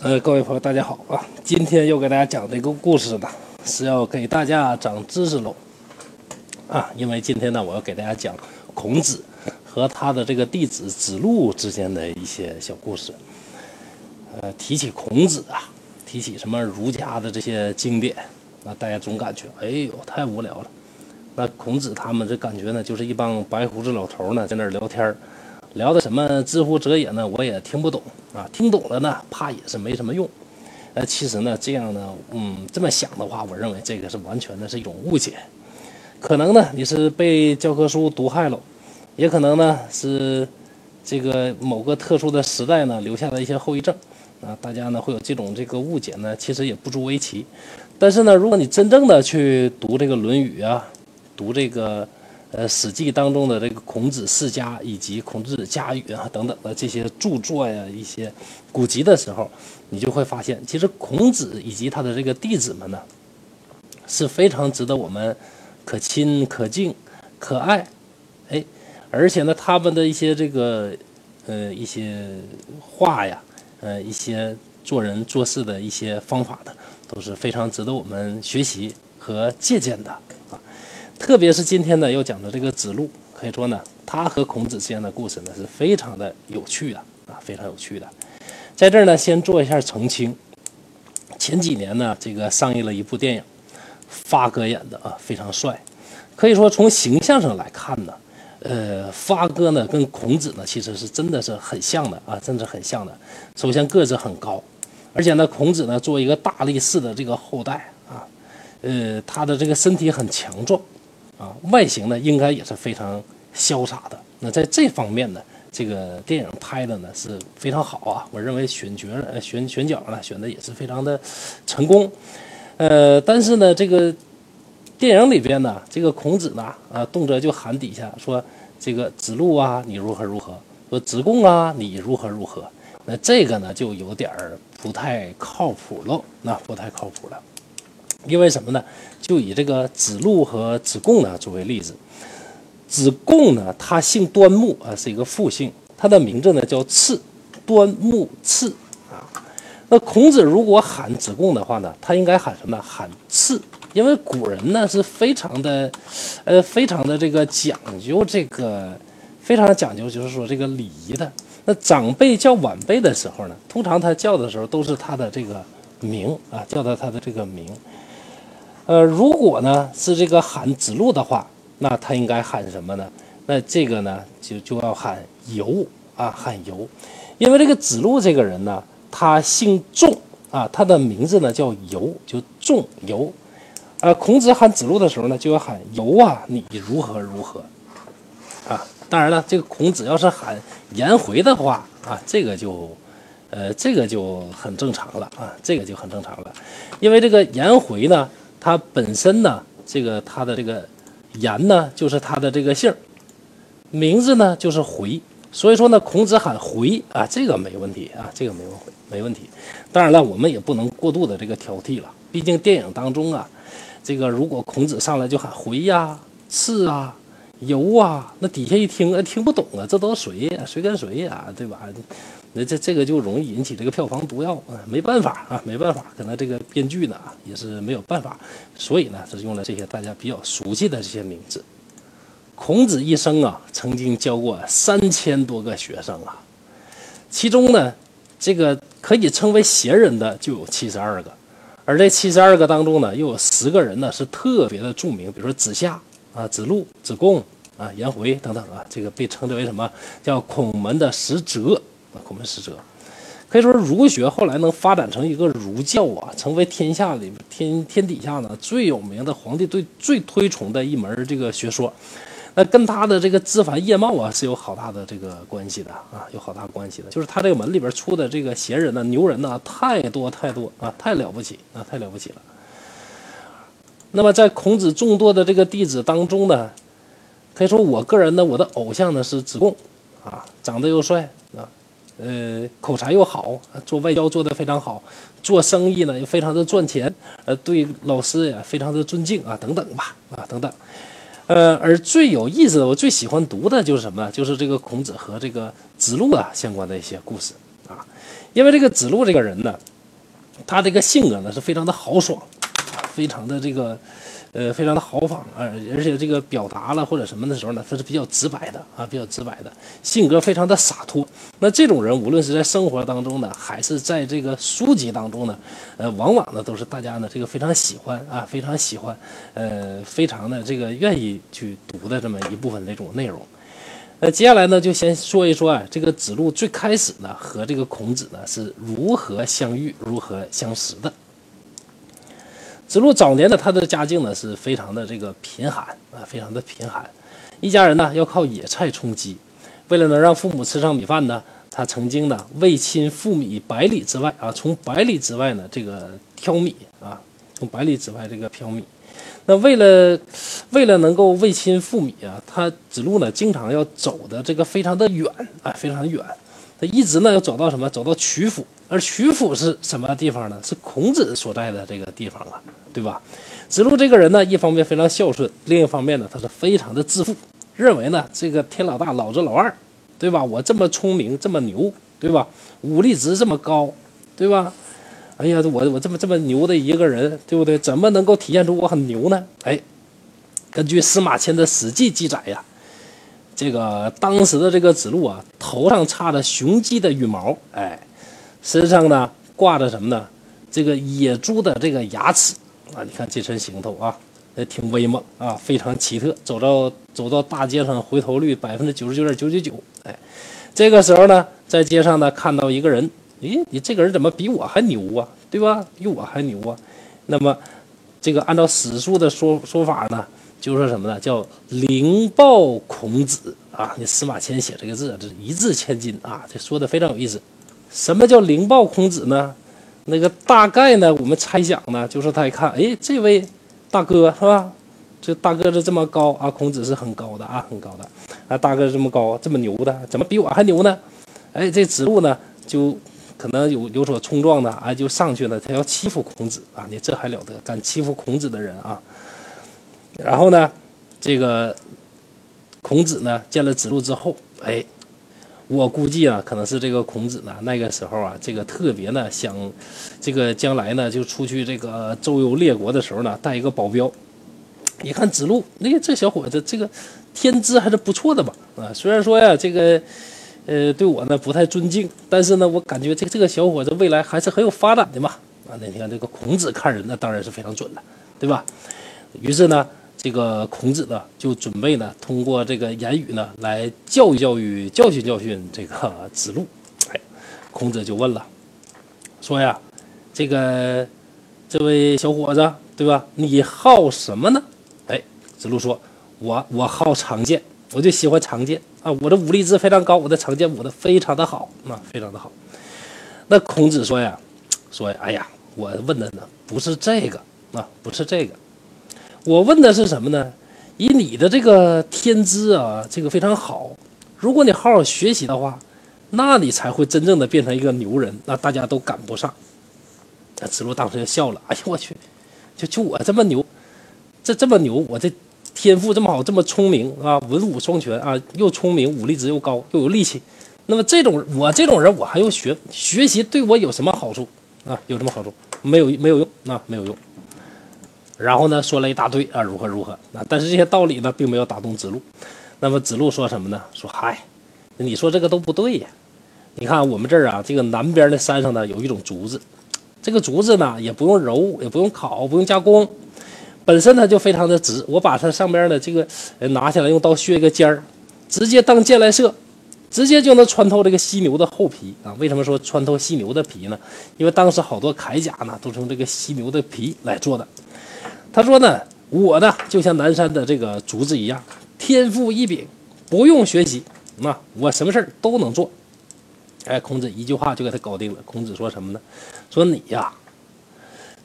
呃，各位朋友，大家好啊！今天要给大家讲这个故事呢，是要给大家长知识喽啊！因为今天呢，我要给大家讲孔子和他的这个弟子子路之间的一些小故事。呃，提起孔子啊，提起什么儒家的这些经典，那大家总感觉，哎呦，太无聊了。那孔子他们这感觉呢，就是一帮白胡子老头呢，在那儿聊天儿。聊的什么知乎者也呢？我也听不懂啊，听懂了呢，怕也是没什么用。呃，其实呢，这样呢，嗯，这么想的话，我认为这个是完全的是一种误解。可能呢，你是被教科书毒害了，也可能呢是这个某个特殊的时代呢留下的一些后遗症啊。大家呢会有这种这个误解呢，其实也不足为奇。但是呢，如果你真正的去读这个《论语》啊，读这个。呃，《史记》当中的这个孔子世家以及孔子家语啊等等的这些著作呀，一些古籍的时候，你就会发现，其实孔子以及他的这个弟子们呢，是非常值得我们可亲、可敬、可爱，哎，而且呢，他们的一些这个呃一些话呀，呃一些做人做事的一些方法的，都是非常值得我们学习和借鉴的。特别是今天呢，要讲的这个子路，可以说呢，他和孔子之间的故事呢是非常的有趣的啊，非常有趣的。在这儿呢，先做一下澄清。前几年呢，这个上映了一部电影，发哥演的啊，非常帅。可以说从形象上来看呢，呃，发哥呢跟孔子呢其实是真的是很像的啊，真的很像的。首先个子很高，而且呢，孔子呢作为一个大力士的这个后代啊，呃，他的这个身体很强壮。啊，外形呢应该也是非常潇洒的。那在这方面呢，这个电影拍的呢是非常好啊。我认为选角、选选角呢选的也是非常的成功。呃，但是呢，这个电影里边呢，这个孔子呢啊，动辄就喊底下说这个子路啊，你如何如何；说子贡啊，你如何如何。那这个呢就有点儿不太靠谱了，那不太靠谱了。因为什么呢？就以这个子路和子贡呢作为例子。子贡呢，他姓端木啊，是一个复姓，他的名字呢叫次，端木次啊。那孔子如果喊子贡的话呢，他应该喊什么呢？喊次，因为古人呢是非常的，呃，非常的这个讲究这个，非常讲究，就是说这个礼仪的。那长辈叫晚辈的时候呢，通常他叫的时候都是他的这个名啊，叫他他的这个名。呃，如果呢是这个喊子路的话，那他应该喊什么呢？那这个呢就就要喊游啊，喊游，因为这个子路这个人呢，他姓仲啊，他的名字呢叫游，就仲游。呃，孔子喊子路的时候呢，就要喊游啊，你如何如何啊？当然了，这个孔子要是喊颜回的话啊，这个就，呃，这个就很正常了啊，这个就很正常了，因为这个颜回呢。他本身呢，这个他的这个言呢，就是他的这个姓名字呢就是回，所以说呢，孔子喊回啊，这个没问题啊，这个没问题，没问题。当然了，我们也不能过度的这个挑剔了，毕竟电影当中啊，这个如果孔子上来就喊回呀、次啊、游啊，那底下一听，听不懂啊，这都谁呀？谁跟谁呀？对吧？那这这个就容易引起这个票房毒药啊，没办法啊，没办法，可能这个编剧呢也是没有办法，所以呢是用了这些大家比较熟悉的这些名字。孔子一生啊，曾经教过三千多个学生啊，其中呢，这个可以称为贤人的就有七十二个，而这七十二个当中呢，又有十个人呢是特别的著名，比如说子夏啊、子路、子贡啊、颜回等等啊，这个被称之为什么叫孔门的十哲。啊孔门使者，可以说儒学后来能发展成一个儒教啊，成为天下里天天底下呢最有名的皇帝对最推崇的一门这个学说，那跟他的这个枝繁叶茂啊是有好大的这个关系的啊，有好大关系的。就是他这个门里边出的这个贤人呢、牛人呢太多太多啊，太了不起啊，太了不起了。那么在孔子众多的这个弟子当中呢，可以说我个人呢，我的偶像呢是子贡啊，长得又帅啊。呃，口才又好，做外交做得非常好，做生意呢又非常的赚钱，呃，对老师也非常的尊敬啊，等等吧，啊，等等，呃，而最有意思的，我最喜欢读的就是什么？就是这个孔子和这个子路啊相关的一些故事啊，因为这个子路这个人呢，他这个性格呢是非常的豪爽，非常的这个。呃，非常的豪放啊，而且这个表达了或者什么的时候呢，他是比较直白的啊，比较直白的性格非常的洒脱。那这种人，无论是在生活当中呢，还是在这个书籍当中呢，呃，往往呢都是大家呢这个非常喜欢啊，非常喜欢，呃，非常的这个愿意去读的这么一部分这种内容。那接下来呢，就先说一说啊，这个子路最开始呢和这个孔子呢是如何相遇、如何相识的。子路早年的他的家境呢是非常的这个贫寒啊，非常的贫寒，一家人呢要靠野菜充饥，为了能让父母吃上米饭呢，他曾经呢为亲赴米百里之外啊，从百里之外呢这个挑米啊，从百里之外这个挑米，那为了为了能够为亲赴米啊，他子路呢经常要走的这个非常的远啊，非常远。他一直呢要走到什么？走到曲阜，而曲阜是什么地方呢？是孔子所在的这个地方啊，对吧？子路这个人呢，一方面非常孝顺，另一方面呢，他是非常的自负，认为呢，这个天老大，老子老二，对吧？我这么聪明，这么牛，对吧？武力值这么高，对吧？哎呀，我我这么这么牛的一个人，对不对？怎么能够体现出我很牛呢？哎，根据司马迁的《史记》记载呀。这个当时的这个子路啊，头上插着雄鸡的羽毛，哎，身上呢挂着什么呢？这个野猪的这个牙齿啊，你看这身行头啊，也挺威猛啊，非常奇特。走到走到大街上，回头率百分之九十九点九九九，哎，这个时候呢，在街上呢看到一个人，咦，你这个人怎么比我还牛啊？对吧？比我还牛啊？那么，这个按照史书的说说法呢？就说什么呢？叫灵报孔子啊！你司马迁写这个字，这是一字千金啊！这说的非常有意思。什么叫灵报孔子呢？那个大概呢，我们猜想呢，就是他一看，哎，这位大哥是吧？这大个子这么高啊，孔子是很高的啊，很高的啊，大个子这么高，这么牛的，怎么比我还牛呢？哎，这子路呢，就可能有有所冲撞的啊，就上去了，他要欺负孔子啊！你这还了得？敢欺负孔子的人啊！然后呢，这个孔子呢见了子路之后，哎，我估计啊，可能是这个孔子呢那个时候啊，这个特别呢想，这个将来呢就出去这个周游列国的时候呢带一个保镖。一看子路，那这小伙子这个天资还是不错的吧？啊，虽然说呀这个呃对我呢不太尊敬，但是呢我感觉这这个小伙子未来还是很有发展的嘛。啊，那你看这个孔子看人那当然是非常准的，对吧？于是呢。这个孔子呢，就准备呢，通过这个言语呢，来教育教育、教训教训这个子路。哎，孔子就问了，说呀，这个这位小伙子，对吧？你好什么呢？哎，子路说，我我好长剑，我就喜欢长剑啊，我的武力值非常高，我的长剑舞的非常的好，啊，非常的好。那孔子说呀，说，哎呀，我问的呢，不是这个啊，不是这个。我问的是什么呢？以你的这个天资啊，这个非常好。如果你好好学习的话，那你才会真正的变成一个牛人，那大家都赶不上。那子路当时就笑了，哎呦我去，就就我这么牛，这这么牛，我这天赋这么好，这么聪明啊，文武双全啊，又聪明，武力值又高，又有力气。那么这种我这种人，我还用学学习，对我有什么好处啊？有什么好处？没有没有用啊，没有用。然后呢，说了一大堆啊，如何如何啊，但是这些道理呢，并没有打动子路。那么子路说什么呢？说嗨，你说这个都不对呀。你看我们这儿啊，这个南边的山上呢，有一种竹子，这个竹子呢，也不用揉，也不用烤，不用加工，本身它就非常的直。我把它上边的这个拿下来，用刀削一个尖儿，直接当箭来射，直接就能穿透这个犀牛的厚皮啊。为什么说穿透犀牛的皮呢？因为当时好多铠甲呢，都是用这个犀牛的皮来做的。他说呢，我呢就像南山的这个竹子一样，天赋异禀，不用学习，那我什么事儿都能做。哎，孔子一句话就给他搞定了。孔子说什么呢？说你呀，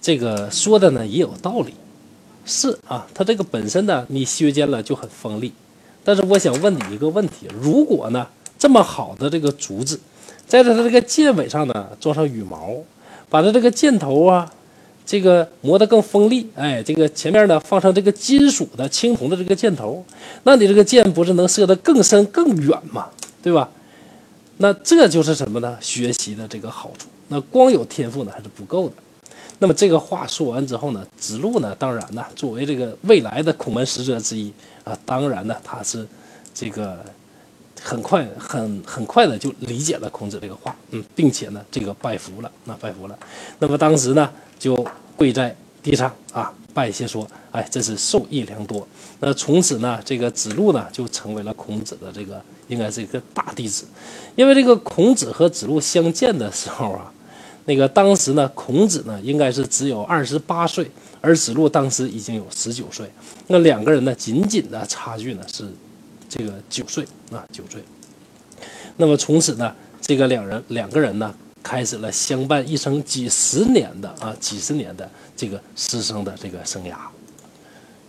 这个说的呢也有道理，是啊，他这个本身呢你削尖了就很锋利，但是我想问你一个问题：如果呢这么好的这个竹子，在它的这个剑尾上呢装上羽毛，把它这个箭头啊。这个磨得更锋利，哎，这个前面呢放上这个金属的青铜的这个箭头，那你这个箭不是能射得更深更远吗？对吧？那这就是什么呢？学习的这个好处。那光有天赋呢还是不够的。那么这个话说完之后呢，子路呢，当然呢，作为这个未来的孔门使者之一啊，当然呢，他是这个很快很很快的就理解了孔子这个话，嗯，并且呢，这个拜服了，那拜服了。那么当时呢，就跪在地上啊，拜谢说：“哎，真是受益良多。”那从此呢，这个子路呢，就成为了孔子的这个应该是一个大弟子，因为这个孔子和子路相见的时候啊。那个当时呢，孔子呢应该是只有二十八岁，而子路当时已经有十九岁，那两个人呢仅仅的差距呢是这个九岁啊九岁。那么从此呢，这个两人两个人呢开始了相伴一生几十年的啊几十年的这个师生的这个生涯。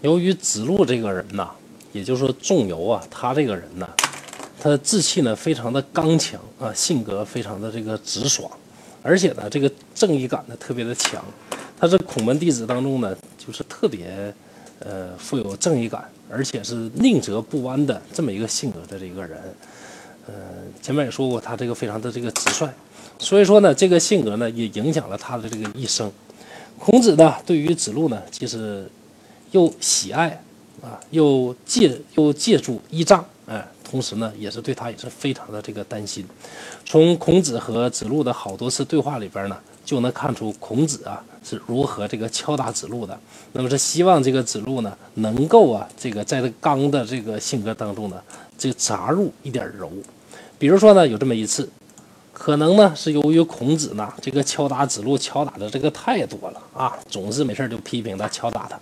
由于子路这个人呢，也就是说仲由啊，他这个人呢，他的志气呢非常的刚强啊，性格非常的这个直爽。而且呢，这个正义感呢特别的强，他是孔门弟子当中呢，就是特别，呃，富有正义感，而且是宁折不弯的这么一个性格的这个人。呃，前面也说过，他这个非常的这个直率，所以说呢，这个性格呢也影响了他的这个一生。孔子呢，对于子路呢，其实又喜爱啊，又借又借助依仗，哎。同时呢，也是对他也是非常的这个担心。从孔子和子路的好多次对话里边呢，就能看出孔子啊是如何这个敲打子路的。那么是希望这个子路呢，能够啊这个在这刚的这个性格当中呢，这杂入一点柔。比如说呢，有这么一次，可能呢是由于孔子呢这个敲打子路敲打的这个太多了啊，总是没事就批评他敲打他，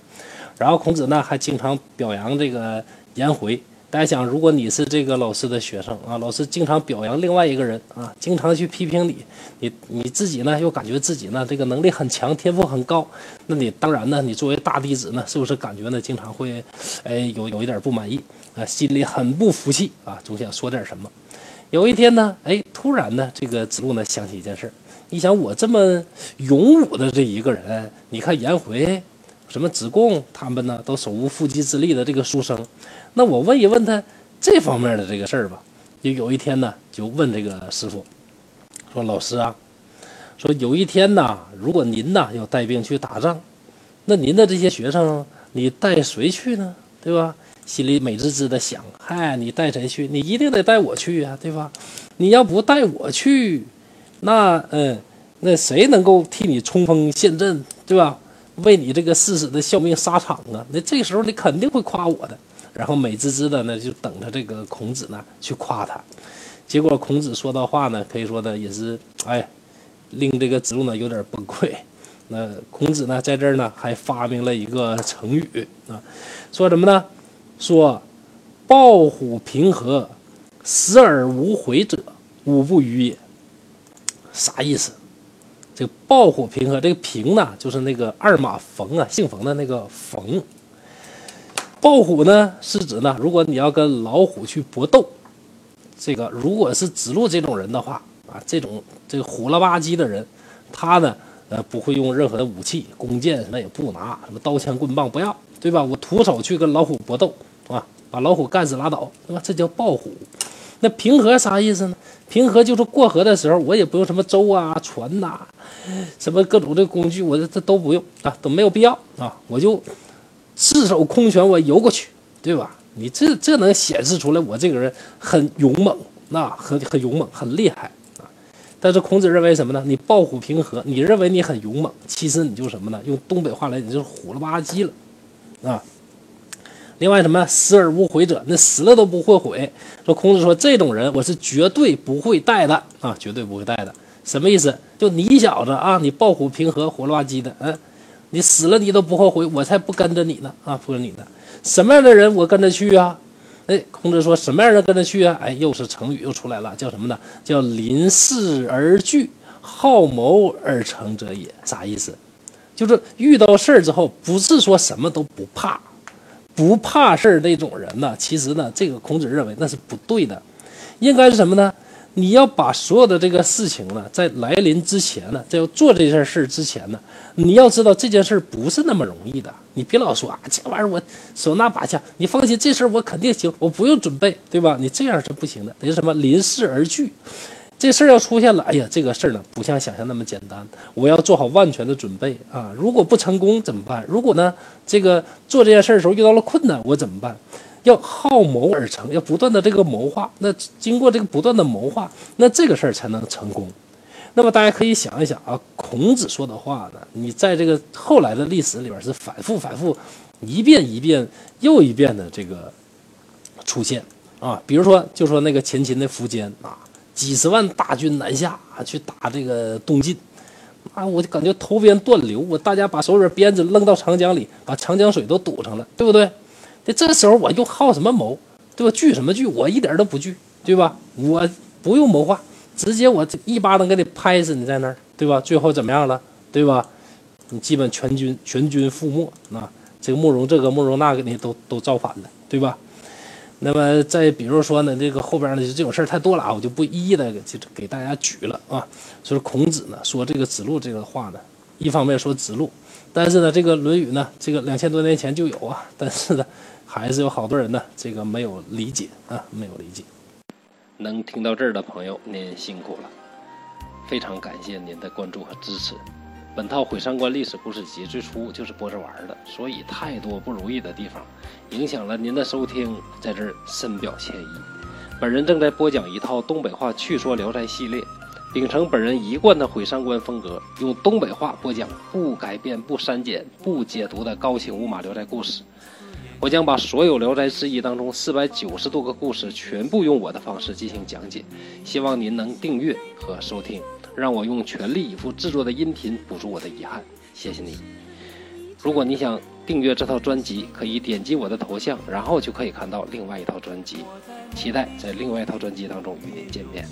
然后孔子呢还经常表扬这个颜回。大家想，如果你是这个老师的学生啊，老师经常表扬另外一个人啊，经常去批评你，你你自己呢又感觉自己呢这个能力很强，天赋很高，那你当然呢，你作为大弟子呢，是不是感觉呢经常会，哎有有一点不满意啊，心里很不服气啊，总想说点什么。有一天呢，哎，突然呢，这个子路呢想起一件事，你想我这么勇武的这一个人，你看颜回。什么子贡他们呢，都手无缚鸡之力的这个书生，那我问一问他这方面的这个事儿吧。就有一天呢，就问这个师傅，说老师啊，说有一天呐，如果您呐要带兵去打仗，那您的这些学生，你带谁去呢？对吧？心里美滋滋的想，嗨，你带谁去？你一定得带我去呀，对吧？你要不带我去，那嗯，那谁能够替你冲锋陷阵，对吧？为你这个誓死的效命沙场啊！那这时候你肯定会夸我的，然后美滋滋的呢就等着这个孔子呢去夸他。结果孔子说的话呢，可以说呢也是哎，令这个子路呢有点崩溃。那孔子呢在这儿呢还发明了一个成语啊，说什么呢？说抱虎平和，死而无悔者，吾不与也。啥意思？这个抱虎平和，这个平呢，就是那个二马冯啊，姓冯的那个冯。抱虎呢，是指呢，如果你要跟老虎去搏斗，这个如果是子路这种人的话啊，这种这个虎了吧唧的人，他呢，呃，不会用任何的武器，弓箭什么也不拿，什么刀枪棍棒不要，对吧？我徒手去跟老虎搏斗啊，把老虎干死拉倒，对吧？这叫抱虎。那平和啥意思呢？平和就是过河的时候，我也不用什么舟啊、船呐，什么各种的工具，我这这都不用啊，都没有必要啊，我就赤手空拳我游过去，对吧？你这这能显示出来我这个人很勇猛，那很很勇猛，很厉害啊。但是孔子认为什么呢？你抱虎平和，你认为你很勇猛，其实你就什么呢？用东北话来，你就是虎了吧唧了啊。另外什么死而无悔者，那死了都不会悔。说孔子说这种人我是绝对不会带的啊，绝对不会带的。什么意思？就你小子啊，你抱虎平和，活了吧唧的，嗯，你死了你都不后悔，我才不跟着你呢啊，不跟你呢。什么样的人我跟着去啊？哎，孔子说什么样的人跟着去啊？哎，又是成语又出来了，叫什么呢？叫临事而惧，好谋而成者也。啥意思？就是遇到事儿之后，不是说什么都不怕。不怕事儿那种人呢，其实呢，这个孔子认为那是不对的，应该是什么呢？你要把所有的这个事情呢，在来临之前呢，在要做这件事儿之前呢，你要知道这件事儿不是那么容易的。你别老说啊，这玩意儿我手拿把掐，你放心，这事儿我肯定行，我不用准备，对吧？你这样是不行的，得什么临事而惧。这事儿要出现了，哎呀，这个事儿呢，不像想象那么简单，我要做好万全的准备啊！如果不成功怎么办？如果呢，这个做这件事儿的时候遇到了困难，我怎么办？要好谋而成，要不断的这个谋划。那经过这个不断的谋划，那这个事儿才能成功。那么大家可以想一想啊，孔子说的话呢，你在这个后来的历史里边是反复反复，一遍一遍又一遍的这个出现啊。比如说，就说那个前秦的苻坚啊，几十万大军南下啊，去打这个东晋，啊，我就感觉头鞭断流，我大家把手里鞭子扔到长江里，把长江水都堵上了，对不对？这这时候我又好什么谋，对吧？聚什么聚？我一点都不聚，对吧？我不用谋划，直接我一巴掌给你拍死，你在那儿，对吧？最后怎么样了，对吧？你基本全军全军覆没，那这个慕容这个慕容那个你都都造反了，对吧？那么再比如说呢，这个后边呢这种事儿太多了啊，我就不一一的给给大家举了啊。所以孔子呢说这个子路这个话呢，一方面说子路，但是呢这个《论语》呢，这个两千多年前就有啊，但是呢。还是有好多人呢，这个没有理解啊，没有理解。能听到这儿的朋友，您辛苦了，非常感谢您的关注和支持。本套《毁三观历史故事集》最初就是播着玩的，所以太多不如意的地方，影响了您的收听，在这儿深表歉意。本人正在播讲一套东北话趣说《聊斋》系列，秉承本人一贯的毁三观风格，用东北话播讲不改变、不删减、不解读的高清无码《聊斋》故事。我将把所有《聊斋志异》当中四百九十多个故事全部用我的方式进行讲解，希望您能订阅和收听，让我用全力以赴制作的音频补足我的遗憾。谢谢你。如果你想订阅这套专辑，可以点击我的头像，然后就可以看到另外一套专辑。期待在另外一套专辑当中与您见面。